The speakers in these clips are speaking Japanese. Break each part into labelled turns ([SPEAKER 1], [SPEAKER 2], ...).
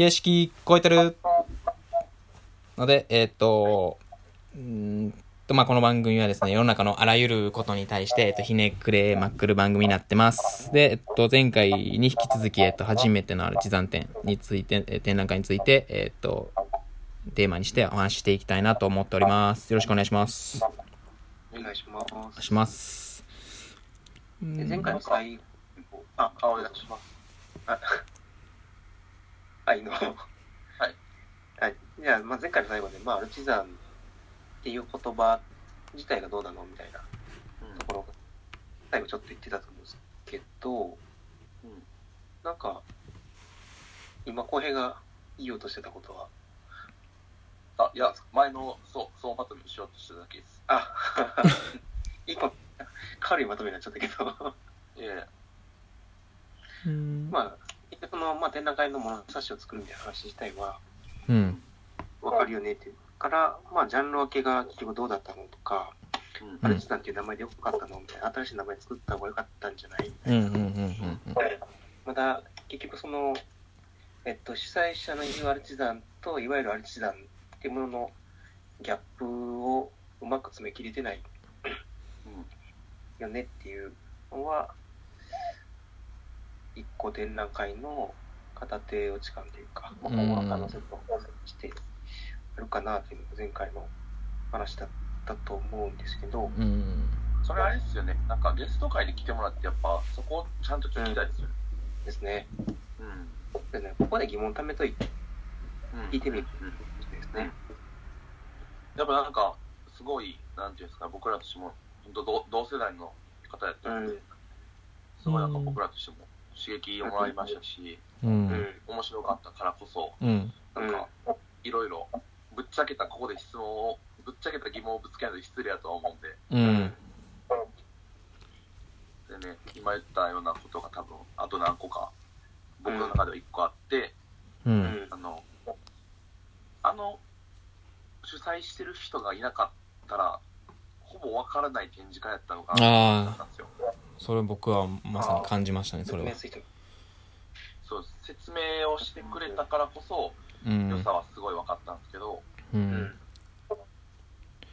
[SPEAKER 1] 形式超えてるので、えーっと、うーんと、まあ、この番組はですね、世の中のあらゆることに対して、えっと、ひねくれまくる番組になってます。で、えっと、前回に引き続き、えっと、初めてのある地山展について、えー展覧会について、えっと、テーマにしてお話ししていきたいなと思っております。よろしくお願いします。
[SPEAKER 2] お願いします。
[SPEAKER 1] お願いします。
[SPEAKER 2] で前回の最あお願いします。あ、はい、の。はい。はい。じゃあ、まあ、前回の最後で、まあ、アルチザンっていう言葉自体がどうなのみたいなところが、最後ちょっと言ってたと思うんですけど、
[SPEAKER 3] うん
[SPEAKER 2] なんか、今、浩平が言おうとしてたことは、
[SPEAKER 3] あ、いや、前の、そう、総まとめにしようとしてただけです。
[SPEAKER 2] あ、一個、軽いまとめになっちゃったけど、
[SPEAKER 3] いやいや、
[SPEAKER 1] うん。
[SPEAKER 2] まあ、結局その、まあ、展覧会の物差しを作るみたいな話自体は、
[SPEAKER 1] うん。
[SPEAKER 2] わかるよねっていうから、まあ、ジャンル分けが結局どうだったのとか、
[SPEAKER 3] うん
[SPEAKER 2] アルチさんっていう名前でよかったのみたいな、新しい名前作った方がよかったんじゃない？みた
[SPEAKER 1] うん。
[SPEAKER 2] いな。
[SPEAKER 1] うん。うん。うん。
[SPEAKER 2] また、結局その、えっと、主催者の言うアルチザンと、いわゆるアルチザンっていうもののギャップをうまく詰め切れてないよねっていうのは、一個展覧会の片手落ち感というか、
[SPEAKER 1] うん
[SPEAKER 2] 今後の可能性としてあるかなっていうのが前回の話だったと思うんですけど、
[SPEAKER 1] うん。
[SPEAKER 3] それあれですよね。なんかゲスト会に来てもらって、やっぱ、そこをちゃんと聞きたいですよね。
[SPEAKER 2] ですね。
[SPEAKER 3] うん。
[SPEAKER 2] でねここで疑問を貯めといて
[SPEAKER 3] うん
[SPEAKER 2] 聞いてみる
[SPEAKER 3] うん
[SPEAKER 2] ですね。
[SPEAKER 3] やっぱなんか、すごい、なんていうんですか、僕らとしても、本当同同世代の方やったので、
[SPEAKER 2] うん
[SPEAKER 3] すごいなんか僕らとしても刺激をもらいましたし、
[SPEAKER 1] う。
[SPEAKER 2] うんん。
[SPEAKER 3] 面白かったからこそ、
[SPEAKER 1] うん。
[SPEAKER 3] なんか、いろいろ、ぶっちゃけた、ここで質問を、ぶっちゃけた疑問をぶつけないと失礼やとは思うんで、
[SPEAKER 1] うん。
[SPEAKER 3] でね、今言ったようなことが多分、あと何個か、僕の中では1個あって、
[SPEAKER 1] う。
[SPEAKER 2] うんん。
[SPEAKER 3] あの、あの、主催してる人がいなかったら、ほぼわからない展示会やったのか
[SPEAKER 1] それ僕はまさに感じましたね、それは。
[SPEAKER 3] そう、説明をしてくれたからこそ、
[SPEAKER 1] うん。
[SPEAKER 3] 良さはすごい分かったんですけど、
[SPEAKER 1] う。
[SPEAKER 2] うんん。
[SPEAKER 3] だか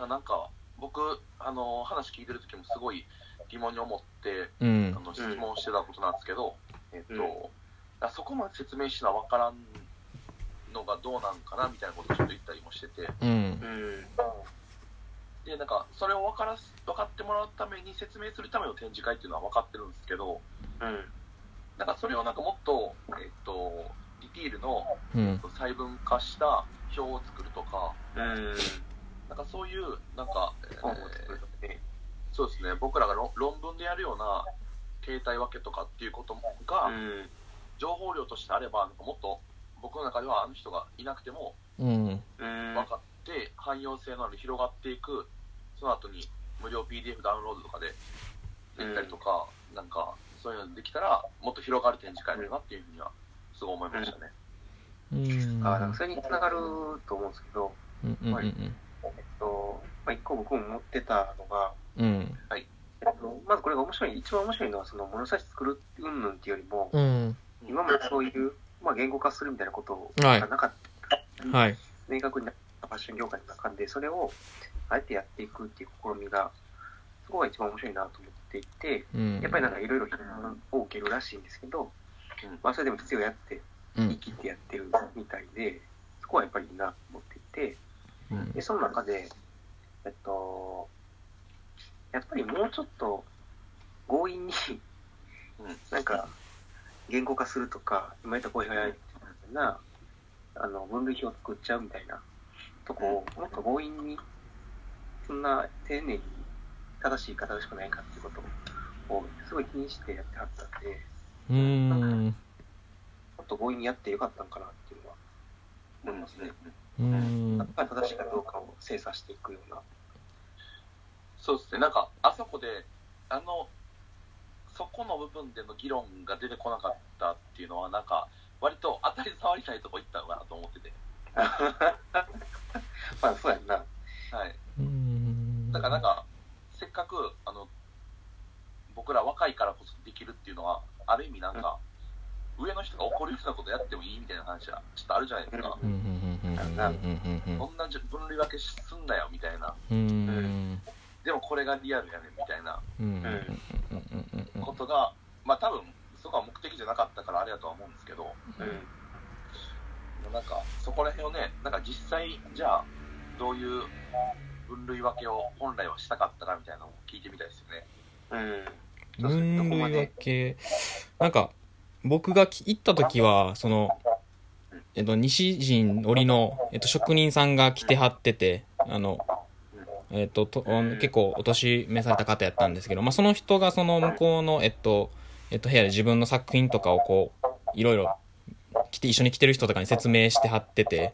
[SPEAKER 3] らなんか、僕、あの、話聞いてる時もすごい疑問に思って、
[SPEAKER 1] うん
[SPEAKER 3] あ。の質問してたことなんですけど、えっと、
[SPEAKER 2] うん
[SPEAKER 3] そこまで説明しな分からんのがどうなんかなみたいなことをちょっと言ったりもしてて、
[SPEAKER 1] うん
[SPEAKER 2] う。ん。
[SPEAKER 3] で、なんか、それを分からす、分かってもらうために説明するための展示会っていうのは分かってるんですけど、
[SPEAKER 2] うん。
[SPEAKER 3] なんかそれをなんかもっと、えっと、ディティールの
[SPEAKER 1] うん。
[SPEAKER 3] 細分化した表を作るとか、
[SPEAKER 2] うん。
[SPEAKER 3] なんかそういう、なんか、えー。そうですね、僕らが論論文でやるような形態分けとかっていうことが、
[SPEAKER 2] うん。
[SPEAKER 3] 情報量としてあれば、なんかもっと僕の中ではあの人がいなくても。分かって、汎用性のある広がっていく、その後に無料 PDF ダウンロードとかでできたりとか、なんかそういうのできたら、もっと広がる展示会だなっていうふうには、すごい思いましたね。
[SPEAKER 1] うん。
[SPEAKER 2] あなんかそれにつながると思うんですけど、
[SPEAKER 1] うん。うん。うん。
[SPEAKER 2] えっと、まあ、一個僕も思ってたのが、
[SPEAKER 1] うん。
[SPEAKER 2] えっと、まずこれが面白い、一番面白いのは、その物差し作る云々っていうよりも、
[SPEAKER 1] うん。
[SPEAKER 2] 今までそういう、まあ、言語化するみたいなこと
[SPEAKER 1] はい
[SPEAKER 2] がなかった、
[SPEAKER 1] はい。
[SPEAKER 2] 明確になったファッション業界の中で、それをあえてやっていくっていう試みが、そこが一番面白いなと思っていて、
[SPEAKER 1] うん。
[SPEAKER 2] やっぱりなんかいろいろ批判を受けるらしいんですけど、
[SPEAKER 3] うん
[SPEAKER 2] まあそれでも必要やって、
[SPEAKER 1] うん。
[SPEAKER 2] 生きてやってるみたいで、そこはやっぱりいいなと思っていて、
[SPEAKER 1] うん
[SPEAKER 2] で、その中で、えっと、やっぱりもうちょっと強引に、
[SPEAKER 3] うん
[SPEAKER 2] なんか、言語化するとか、今言った声がやるような、あの、分類表を作っちゃうみたいなとこを、もっと強引に、そんな丁寧に正しい方がしくないかっていうことを、すごい気にしてやってはったんで、
[SPEAKER 1] うん。
[SPEAKER 2] もっと強引にやってよかったんかなっていうのは思いますね。
[SPEAKER 1] うん
[SPEAKER 2] やっ。ぱり正しいかどうかを精査していくような。
[SPEAKER 3] そうですね、なんか、あそこで、あの、そこの部分での議論が出てこなかったっていうのは、なんか、割と当たり障りないとこ行ったのかなと思ってて。
[SPEAKER 2] まあ、そうやんな。
[SPEAKER 3] はい。
[SPEAKER 1] うん。
[SPEAKER 3] だからなんか、せっかく、あの、僕ら若いからこそできるっていうのは、ある意味なんか、上の人が怒るようなことやってもいいみたいな話はちょっとあるじゃないですか。
[SPEAKER 1] うんうんうんうんうんうん。
[SPEAKER 3] こんな分類分けすんなよみたいな。でもこれがリアルやねんみたいなことが、まあ多分そこは目的じゃなかったからあれだとは思うんですけど、
[SPEAKER 2] うん。
[SPEAKER 3] なんかそこら辺をね、なんか実際、じゃあどういう分類分けを本来はしたかったかみたいなのを聞いてみたいですよね。
[SPEAKER 2] うん。
[SPEAKER 1] 分類分けなんか僕がき行った時はそのえっと西陣織の、えっと、職人さんが来てはっててあのえっとと結構お年召された方やったんですけど、まあ、その人がその向こうのえっとえっと部屋で自分の作品とかをこういろいろ来て一緒に来てる人とかに説明してはってて
[SPEAKER 2] で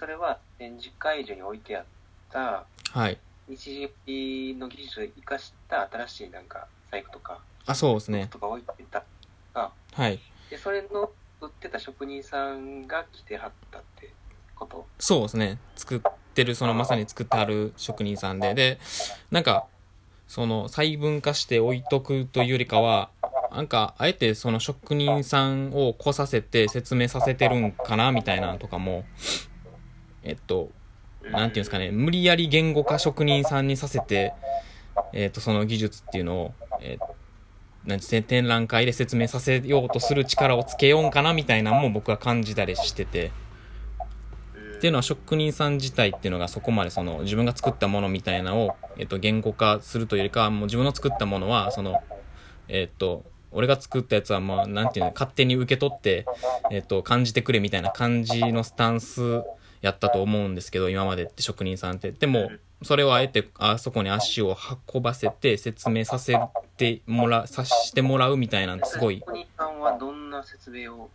[SPEAKER 2] それは展示会場に置いてあった
[SPEAKER 1] はい
[SPEAKER 2] 日時の技術を生かした新しいなんか財布とか、
[SPEAKER 1] あそうですね
[SPEAKER 2] とか置いてた。
[SPEAKER 1] はい
[SPEAKER 2] で、それの売ってた職人さんが来てはったってこと？
[SPEAKER 1] そうですね。作ってる、そのまさに作ってある職人さんで。で、なんか、その細分化して置いとくというよりかは、なんか、あえてその職人さんを来させて説明させてるんかなみたいなのとかも、えっと、なんていうんですかね、無理やり言語化職人さんにさせて、えっと、その技術っていうのを、えーなんて展覧会で説明させようとする力をつけようんかなみたいなのも僕は感じたりしてて。っていうのは職人さん自体っていうのがそこまでその自分が作ったものみたいなのを、えっと、言語化するというよりかはもう自分の作ったものはそのえっと俺が作ったやつはまあなんていうの勝手に受け取って、えっと、感じてくれみたいな感じのスタンスやったと思うんですけど今までって職人さんって。でもそれをあえてあそこに足を運ばせて説明させてもらさしてもらうみたいなんてすごい。
[SPEAKER 2] 職人さんはどんな説明を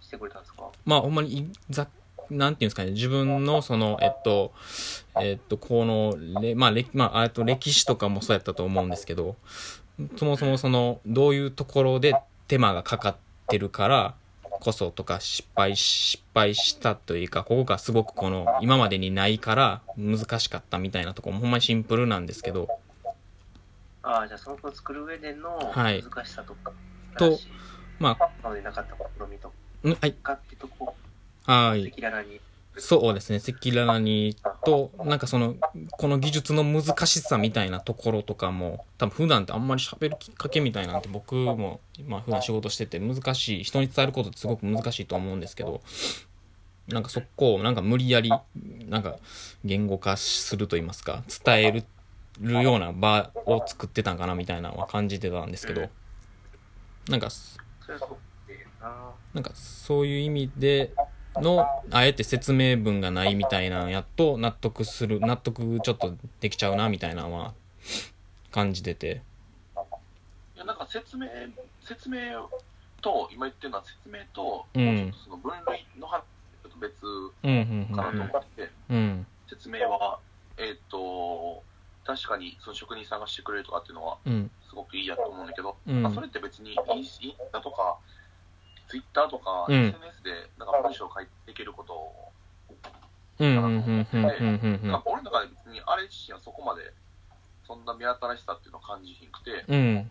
[SPEAKER 2] してくれたんですか？
[SPEAKER 1] まあほんまにいざなんていうんですかね、自分のその、えっと、えっと、この、れまあ、歴、まあ、あと歴史とかもそうやったと思うんですけど、そもそもその、どういうところで手間がかかってるからこそとか失敗、失敗したというか、ここがすごくこの、今までにないから難しかったみたいなところもほんまにシンプルなんですけど、
[SPEAKER 2] ああ、じゃあその子を作る上での
[SPEAKER 1] はい
[SPEAKER 2] 難しさとか、
[SPEAKER 1] と
[SPEAKER 2] 新しい
[SPEAKER 1] まあ、
[SPEAKER 2] 今までなかった試みと
[SPEAKER 1] んはい、
[SPEAKER 2] かってとこ、
[SPEAKER 1] はい。
[SPEAKER 2] 赤裸々に。
[SPEAKER 1] そうですね、赤裸々にと、なんかその、この技術の難しさみたいなところとかも、多分普段ってあんまり喋るきっかけみたいなんて僕も、まあ普段仕事してて難しい、人に伝えることってすごく難しいと思うんですけど、なんかそこをなんか無理やり、なんか言語化すると言いますか、伝えるような場を作ってたんかなみたいなのは感じてたんですけど、なんか。
[SPEAKER 2] な
[SPEAKER 1] んかそういう意味でのあえて説明文がないみたいなんやっと納得する納得ちょっとできちゃうなみたいなのは感じてて。
[SPEAKER 3] いやなんか説明、説明と、今言ってるのは説明と、
[SPEAKER 1] うん。
[SPEAKER 3] その分類の話と別かなと思ってて、
[SPEAKER 1] うん。うん説
[SPEAKER 3] 説明は、えっ、と、確かにその職人さんがしてくれるとかっていうのは
[SPEAKER 1] うん。
[SPEAKER 3] すごくいいやと思うんだけど、
[SPEAKER 1] うん。
[SPEAKER 3] まあ、それって別にインスタとか、ツイッターとか、
[SPEAKER 1] うん。
[SPEAKER 3] SNS でなんか文章を書いていけることを、
[SPEAKER 1] うんうんうんうんうんうん
[SPEAKER 3] なんか俺の中で別にあれ自身はそこまでそんな目新しさっていうのを感じひんくて、
[SPEAKER 1] うん。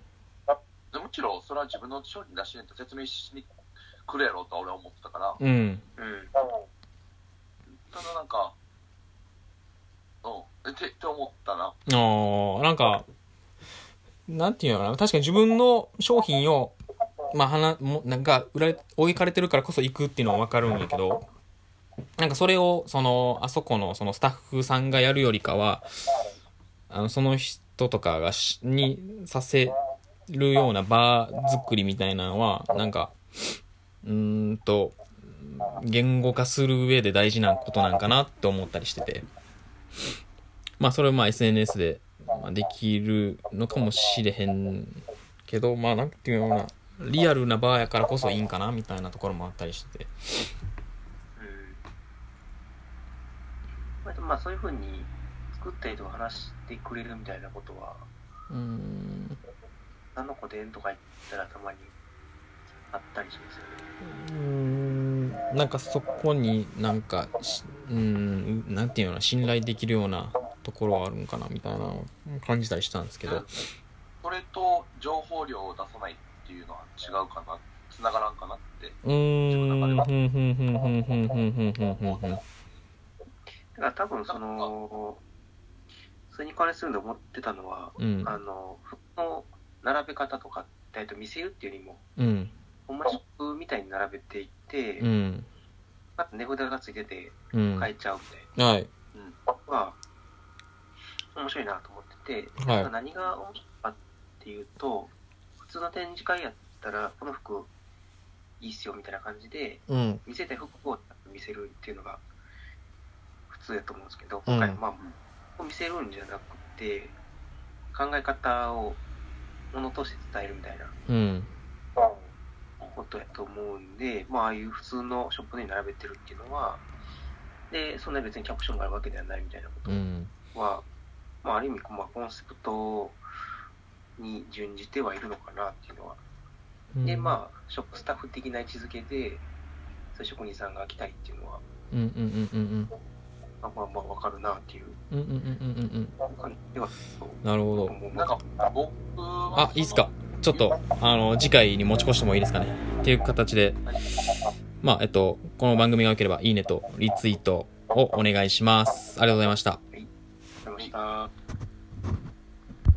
[SPEAKER 3] でもちろんそれは自分の商品出しないと説明しに来るやろうとは俺は思ってたから、
[SPEAKER 1] うん。
[SPEAKER 2] うん。
[SPEAKER 3] ただなんか、うん、ってって思ったな。
[SPEAKER 1] あーなんかなんていうのかな。確かに自分の商品をまあ花もなんか売られ置かれてるからこそ行くっていうのは分かるんやけどなんかそれをそのあそこのそのスタッフさんがやるよりかはあのその人とかがしにさせるような場作りみたいなのはなんかうんと言語化する上で大事なことなんかなって思ったりしてて。まあそれをまあ SNS でできるのかもしれへんけどまあなんていうのかな。リアルな場やからこそいいんかなみたいなところもあったりしてて。
[SPEAKER 2] うん。まあそういうふうに作った人が話してくれるみたいなことは、
[SPEAKER 1] うーん。
[SPEAKER 2] 何の子でんとか言ったらたまにあったりしますよね。
[SPEAKER 1] うーん。なんかそこになんかしうーんなんていうの信頼できるようなところはあるんかなみたいな感じたりしたんですけど。
[SPEAKER 3] それと情報量を出さないっていうのは違うかな。繋がらんかなって。
[SPEAKER 1] 自分の中では
[SPEAKER 2] だから多分そのそれに関するの思ってたのは、
[SPEAKER 1] うん、
[SPEAKER 2] あの服の並べ方とか大体見せるっていうよりも、
[SPEAKER 1] うん、
[SPEAKER 2] ほん。まみたいに並べていって、
[SPEAKER 1] うん、
[SPEAKER 2] あと値札がついてて変えちゃうみたいな、
[SPEAKER 1] はい、
[SPEAKER 2] うん、は面白いなと思ってて、
[SPEAKER 1] はい、
[SPEAKER 2] 何が面白いかっていうと通の展示会やったら、この服いいっすよみたいな感じで、
[SPEAKER 1] うん、
[SPEAKER 2] 見せたい服を見せるっていうのが普通やと思うんですけど、
[SPEAKER 1] うん。
[SPEAKER 2] 今回はまあ、見せるんじゃなくて、考え方を物として伝えるみたいな
[SPEAKER 1] うん、
[SPEAKER 2] ことやと思うんで、まあ、ああいう普通のショップに並べてるっていうのは、で、そんな別にキャプションがあるわけではないみたいなこ
[SPEAKER 1] うん。
[SPEAKER 2] とは、まあ、ある意味、まあ、コンセプトに準じてはいるのかなっていうのは。で、まあ、ショップスタッフ的な位置づけで、そういう職人さんが来たいっていうのは、
[SPEAKER 1] うん、うん、うん、うん、
[SPEAKER 2] まあまあまあわかるなっていう
[SPEAKER 1] うん、うん、うん、うん、うん。
[SPEAKER 2] では
[SPEAKER 1] なるほど。
[SPEAKER 3] なんか、僕は
[SPEAKER 1] あ、いいっすか？ちょっと、あの、次回に持ち越してもいいですかね？っていう形で、まあ、えっと、この番組が良ければ、いいねとリツイートをお願いします。
[SPEAKER 2] ありがとうございました。